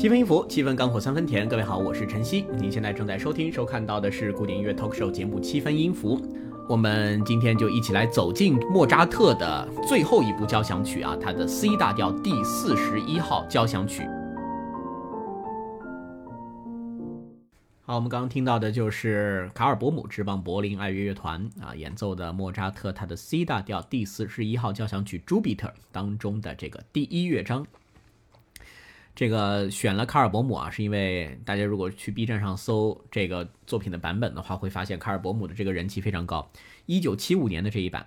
七分音符，七分干货，三分甜。各位好，我是晨曦。您现在正在收听、收看到的是古典音乐 talk show 节目《七分音符》。我们今天就一起来走进莫扎特的最后一部交响曲啊，他的 C 大调第四十一号交响曲。好，我们刚刚听到的就是卡尔伯姆执棒柏林爱乐乐团啊演奏的莫扎特他的 C 大调第四十一号交响曲《朱比特》当中的这个第一乐章。这个选了卡尔伯姆啊，是因为大家如果去 B 站上搜这个作品的版本的话，会发现卡尔伯姆的这个人气非常高。一九七五年的这一版，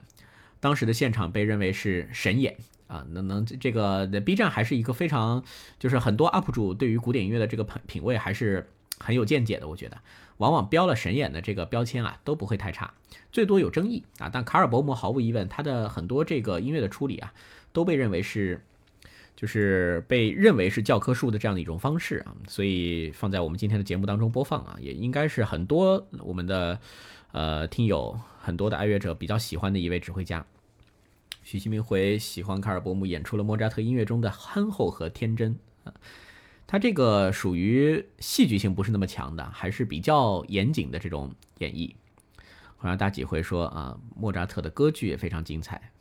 当时的现场被认为是神演啊，能能这个 B 站还是一个非常，就是很多 UP 主对于古典音乐的这个品品味还是很有见解的。我觉得，往往标了神演的这个标签啊，都不会太差，最多有争议啊。但卡尔伯姆毫无疑问，他的很多这个音乐的处理啊，都被认为是。就是被认为是教科书的这样的一种方式啊，所以放在我们今天的节目当中播放啊，也应该是很多我们的呃听友、很多的爱乐者比较喜欢的一位指挥家。许新明回喜欢卡尔伯姆演出了莫扎特音乐中的憨厚和天真啊，他这个属于戏剧性不是那么强的，还是比较严谨的这种演绎。好像大几回说啊，莫扎特的歌剧也非常精彩。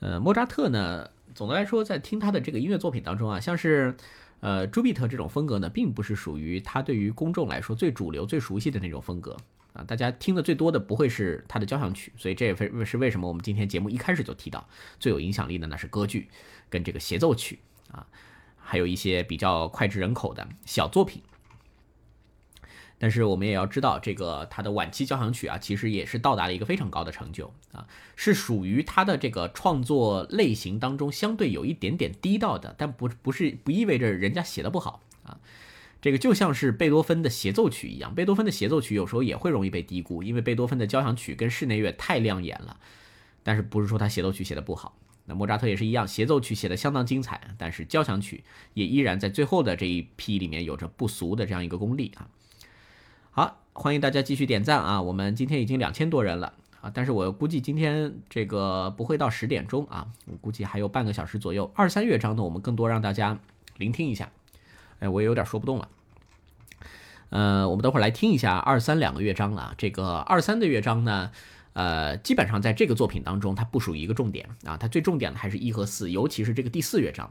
呃，莫扎特呢，总的来说，在听他的这个音乐作品当中啊，像是，呃，朱比特这种风格呢，并不是属于他对于公众来说最主流、最熟悉的那种风格啊。大家听的最多的不会是他的交响曲，所以这也非是为什么我们今天节目一开始就提到最有影响力的那是歌剧跟这个协奏曲啊，还有一些比较脍炙人口的小作品。但是我们也要知道，这个他的晚期交响曲啊，其实也是到达了一个非常高的成就啊，是属于他的这个创作类型当中相对有一点点低到的，但不不是不意味着人家写的不好啊。这个就像是贝多芬的协奏曲一样，贝多芬的协奏曲有时候也会容易被低估，因为贝多芬的交响曲跟室内乐太亮眼了。但是不是说他协奏曲写的不好？那莫扎特也是一样，协奏曲写的相当精彩，但是交响曲也依然在最后的这一批里面有着不俗的这样一个功力啊。好，欢迎大家继续点赞啊！我们今天已经两千多人了啊，但是我估计今天这个不会到十点钟啊，我估计还有半个小时左右。二三乐章呢，我们更多让大家聆听一下。哎，我也有点说不动了。呃，我们等会儿来听一下二三两个乐章啊。这个二三的乐章呢，呃，基本上在这个作品当中，它不属于一个重点啊，它最重点的还是一和四，尤其是这个第四乐章。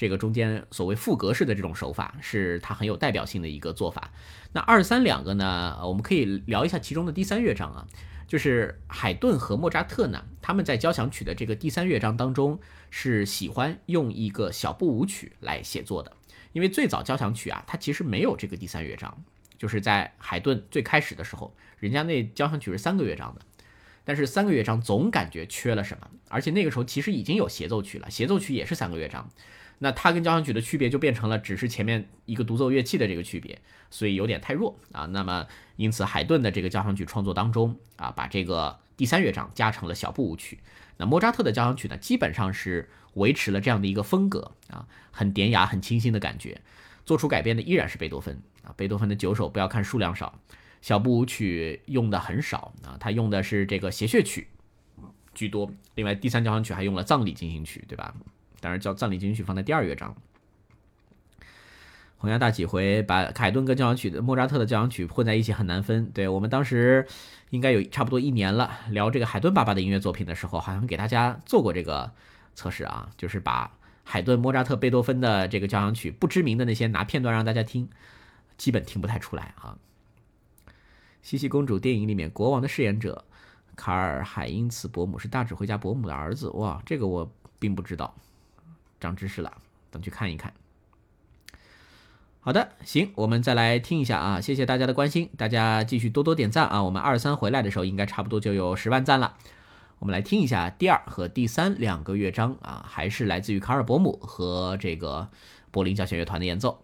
这个中间所谓副格式的这种手法，是它很有代表性的一个做法。那二三两个呢，我们可以聊一下其中的第三乐章啊，就是海顿和莫扎特呢，他们在交响曲的这个第三乐章当中是喜欢用一个小步舞曲来写作的，因为最早交响曲啊，它其实没有这个第三乐章，就是在海顿最开始的时候，人家那交响曲是三个乐章的，但是三个乐章总感觉缺了什么，而且那个时候其实已经有协奏曲了，协奏曲也是三个乐章。那它跟交响曲的区别就变成了只是前面一个独奏乐器的这个区别，所以有点太弱啊。那么因此海顿的这个交响曲创作当中啊，把这个第三乐章加成了小步舞曲。那莫扎特的交响曲呢，基本上是维持了这样的一个风格啊，很典雅、很清新的感觉。做出改变的依然是贝多芬啊。贝多芬的九首不要看数量少，小步舞曲用的很少啊，他用的是这个谐谑曲居多。另外第三交响曲还用了葬礼进行曲，对吧？当然，叫葬礼进行曲放在第二乐章。洪崖大几回把凯顿跟交响曲的莫扎特的交响曲混在一起很难分。对我们当时应该有差不多一年了，聊这个海顿爸爸的音乐作品的时候，好像给大家做过这个测试啊，就是把海顿、莫扎特、贝多芬的这个交响曲不知名的那些拿片段让大家听，基本听不太出来啊。西西公主电影里面国王的饰演者卡尔海因茨伯姆是大指挥家伯姆的儿子，哇，这个我并不知道。长知识了，等去看一看。好的，行，我们再来听一下啊！谢谢大家的关心，大家继续多多点赞啊！我们二三回来的时候，应该差不多就有十万赞了。我们来听一下第二和第三两个乐章啊，还是来自于卡尔伯姆和这个柏林交响乐团的演奏。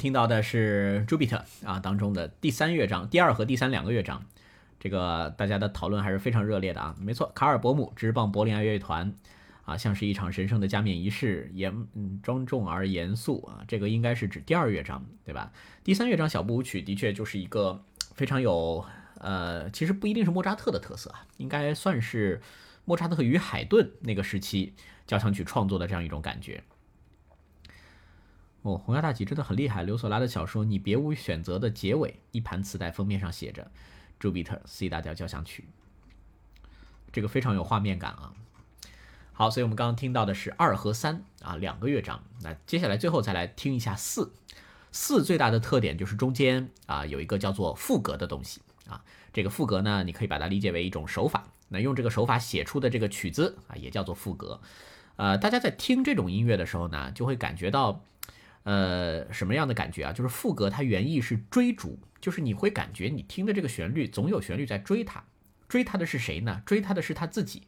听到的是朱比特啊当中的第三乐章，第二和第三两个乐章，这个大家的讨论还是非常热烈的啊。没错，卡尔伯姆之棒柏林爱乐团啊，像是一场神圣的加冕仪式，严嗯庄重而严肃啊。这个应该是指第二乐章，对吧？第三乐章小步舞曲的确就是一个非常有呃，其实不一定是莫扎特的特色啊，应该算是莫扎特与海顿那个时期交响曲创作的这样一种感觉。哦，红霞大吉真的很厉害。刘索拉的小说《你别无选择》的结尾，一盘磁带封面上写着朱比特 C 大调交响曲，这个非常有画面感啊。好，所以我们刚刚听到的是二和三啊两个乐章，那接下来最后再来听一下四。四最大的特点就是中间啊有一个叫做赋格的东西啊，这个赋格呢，你可以把它理解为一种手法，那用这个手法写出的这个曲子啊也叫做赋格。呃，大家在听这种音乐的时候呢，就会感觉到。呃，什么样的感觉啊？就是副歌，它原意是追逐，就是你会感觉你听的这个旋律总有旋律在追他，追他的是谁呢？追他的是他自己，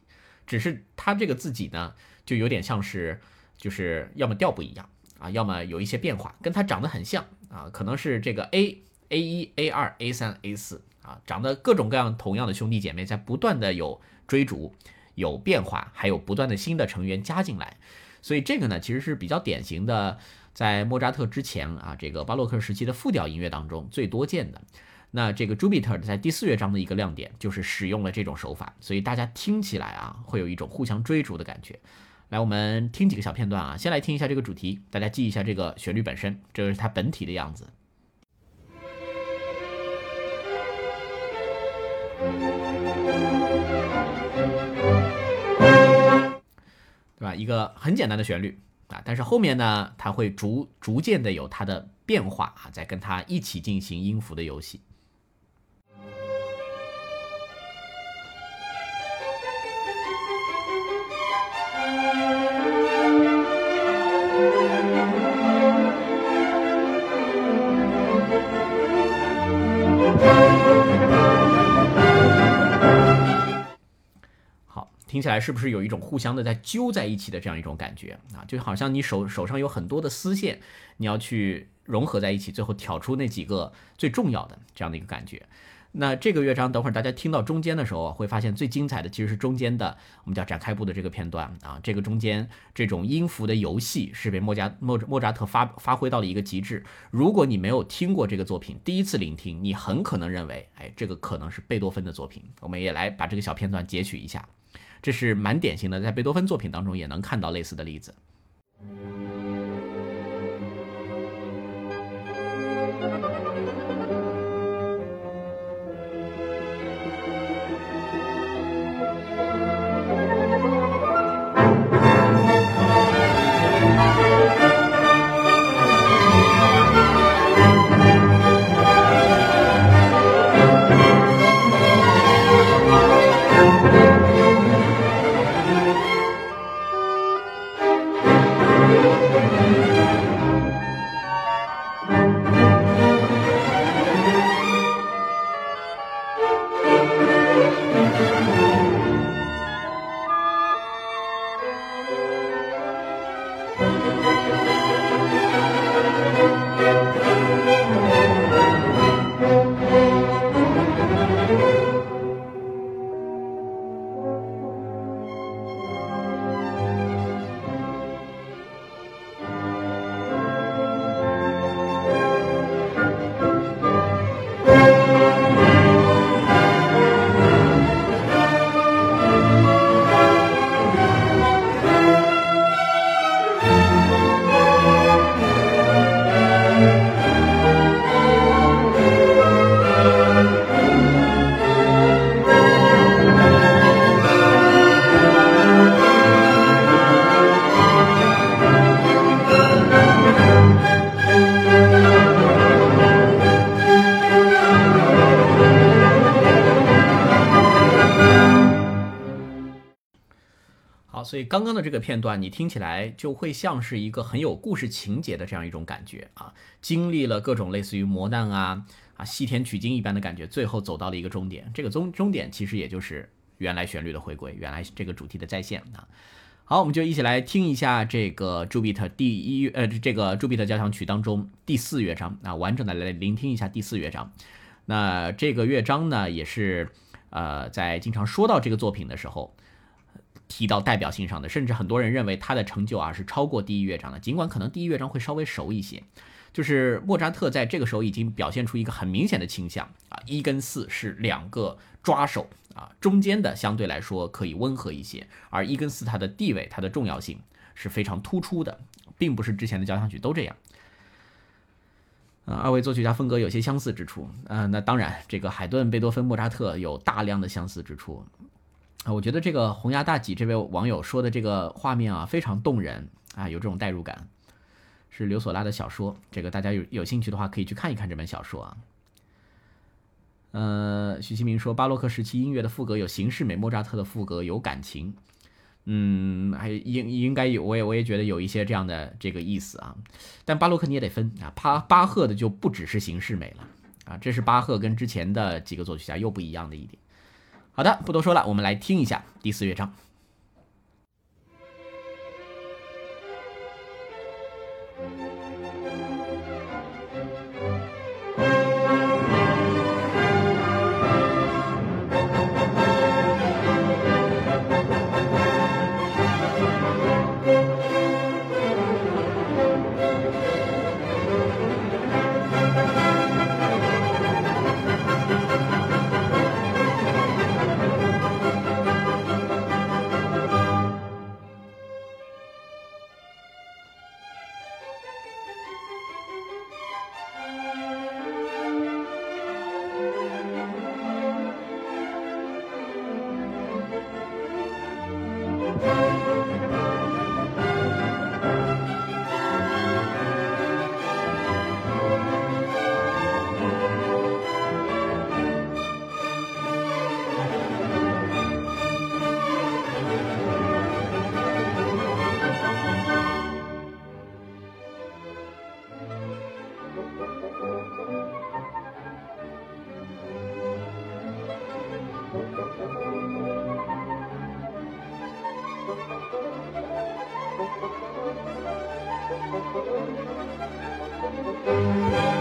只是他这个自己呢，就有点像是，就是要么调不一样啊，要么有一些变化，跟他长得很像啊，可能是这个 A A 一 A 二 A 三 A 四啊，长得各种各样同样的兄弟姐妹在不断的有追逐，有变化，还有不断的新的成员加进来，所以这个呢，其实是比较典型的。在莫扎特之前啊，这个巴洛克时期的复调音乐当中最多见的，那这个朱比特在第四乐章的一个亮点就是使用了这种手法，所以大家听起来啊会有一种互相追逐的感觉。来，我们听几个小片段啊，先来听一下这个主题，大家记一下这个旋律本身，这是它本体的样子，对吧？一个很简单的旋律。啊，但是后面呢，它会逐逐渐的有它的变化啊，在跟它一起进行音符的游戏。听起来是不是有一种互相的在揪在一起的这样一种感觉啊？就好像你手手上有很多的丝线，你要去融合在一起，最后挑出那几个最重要的这样的一个感觉。那这个乐章，等会儿大家听到中间的时候，会发现最精彩的其实是中间的我们叫展开部的这个片段啊。这个中间这种音符的游戏是被莫加莫莫扎特发发挥到了一个极致。如果你没有听过这个作品，第一次聆听，你很可能认为，哎，这个可能是贝多芬的作品。我们也来把这个小片段截取一下。这是蛮典型的，在贝多芬作品当中也能看到类似的例子。刚刚的这个片段，你听起来就会像是一个很有故事情节的这样一种感觉啊，经历了各种类似于磨难啊啊西天取经一般的感觉，最后走到了一个终点。这个终终点其实也就是原来旋律的回归，原来这个主题的再现啊。好，我们就一起来听一下这个朱比特第一呃这个朱比特交响曲当中第四乐章啊，完整的来聆听一下第四乐章。那这个乐章呢，也是呃在经常说到这个作品的时候。提到代表性上的，甚至很多人认为他的成就啊是超过第一乐章的，尽管可能第一乐章会稍微熟一些。就是莫扎特在这个时候已经表现出一个很明显的倾向啊，一跟四是两个抓手啊，中间的相对来说可以温和一些，而一跟四它的地位、它的重要性是非常突出的，并不是之前的交响曲都这样。啊，二位作曲家风格有些相似之处啊，那当然，这个海顿、贝多芬、莫扎特有大量的相似之处啊。我觉得这个洪崖大戟这位网友说的这个画面啊，非常动人啊，有这种代入感。是刘索拉的小说，这个大家有有兴趣的话可以去看一看这本小说啊。呃，许其明说巴洛克时期音乐的赋格有形式美，莫扎特的赋格有感情。嗯，还应应该有，我也我也觉得有一些这样的这个意思啊。但巴洛克你也得分啊，巴巴赫的就不只是形式美了啊，这是巴赫跟之前的几个作曲家又不一样的一点。好的，不多说了，我们来听一下第四乐章。Thank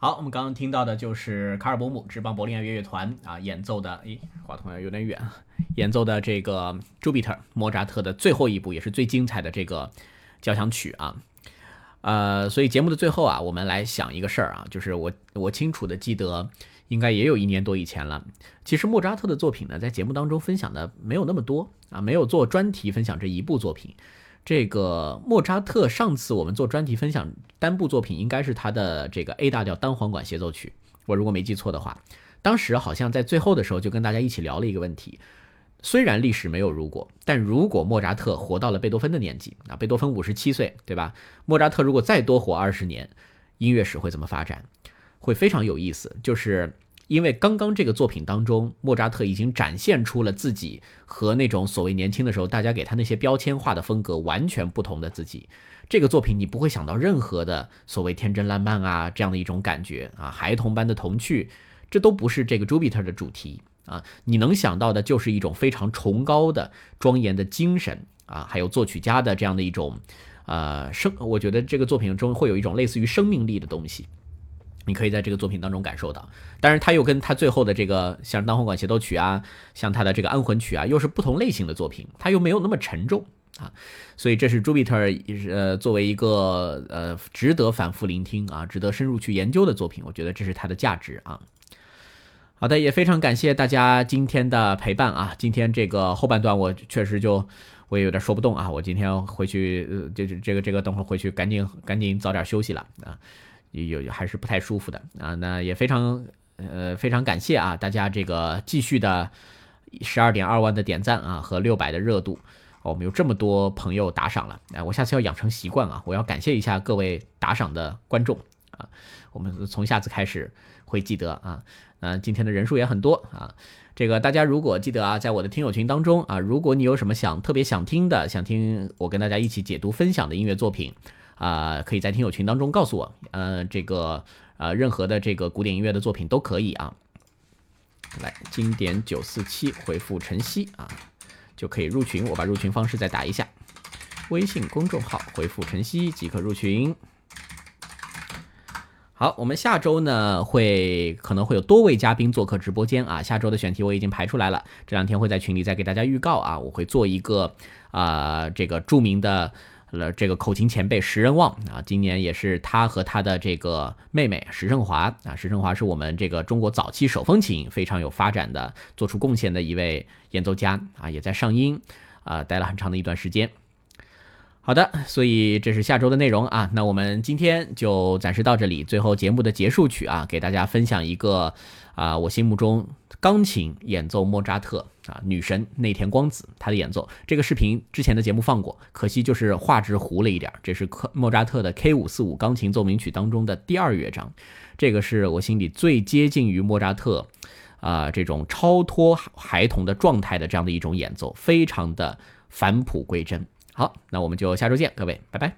好，我们刚刚听到的就是卡尔伯姆之邦柏林爱乐乐团啊演奏的，诶，话筒有点远，演奏的这个朱比特莫扎特的最后一部也是最精彩的这个交响曲啊。呃，所以节目的最后啊，我们来想一个事儿啊，就是我我清楚的记得，应该也有一年多以前了。其实莫扎特的作品呢，在节目当中分享的没有那么多啊，没有做专题分享这一部作品。这个莫扎特上次我们做专题分享单部作品，应该是他的这个 A 大调单簧管协奏曲。我如果没记错的话，当时好像在最后的时候就跟大家一起聊了一个问题：虽然历史没有如果，但如果莫扎特活到了贝多芬的年纪啊，贝多芬五十七岁，对吧？莫扎特如果再多活二十年，音乐史会怎么发展？会非常有意思。就是。因为刚刚这个作品当中，莫扎特已经展现出了自己和那种所谓年轻的时候大家给他那些标签化的风格完全不同的自己。这个作品你不会想到任何的所谓天真烂漫啊这样的一种感觉啊，孩童般的童趣，这都不是这个朱比特的主题啊。你能想到的就是一种非常崇高的庄严的精神啊，还有作曲家的这样的一种呃生，我觉得这个作品中会有一种类似于生命力的东西。你可以在这个作品当中感受到，但是他又跟他最后的这个像单簧管协奏曲啊，像他的这个安魂曲啊，又是不同类型的作品，他又没有那么沉重啊，所以这是朱比特呃作为一个呃值得反复聆听啊，值得深入去研究的作品，我觉得这是它的价值啊。好的，也非常感谢大家今天的陪伴啊，今天这个后半段我确实就我也有点说不动啊，我今天回去呃就是这个这个等会儿回去赶紧赶紧早点休息了啊。有还是不太舒服的。啊，那也非常呃非常感谢啊，大家这个继续的十二点二万的点赞啊和六百的热度，我们有这么多朋友打赏了，哎，我下次要养成习惯啊，我要感谢一下各位打赏的观众啊，我们从下次开始会记得啊，嗯，今天的人数也很多啊，这个大家如果记得啊，在我的听友群当中啊，如果你有什么想特别想听的，想听我跟大家一起解读分享的音乐作品。啊，可以在听友群当中告诉我，呃，这个呃，任何的这个古典音乐的作品都可以啊。来，经典九四七回复晨曦啊，就可以入群。我把入群方式再打一下，微信公众号回复晨曦即可入群。好，我们下周呢会可能会有多位嘉宾做客直播间啊。下周的选题我已经排出来了，这两天会在群里再给大家预告啊。我会做一个啊，这个著名的。了，这个口琴前辈石仁旺啊，今年也是他和他的这个妹妹石胜华啊，石胜华是我们这个中国早期手风琴非常有发展的、做出贡献的一位演奏家啊，也在上音啊待了很长的一段时间。好的，所以这是下周的内容啊，那我们今天就暂时到这里。最后节目的结束曲啊，给大家分享一个啊，我心目中钢琴演奏莫扎特。啊，女神内田光子她的演奏，这个视频之前的节目放过，可惜就是画质糊了一点。这是莫扎特的 K 五四五钢琴奏鸣曲当中的第二乐章，这个是我心里最接近于莫扎特啊这种超脱孩童的状态的这样的一种演奏，非常的返璞归真。好，那我们就下周见，各位，拜拜。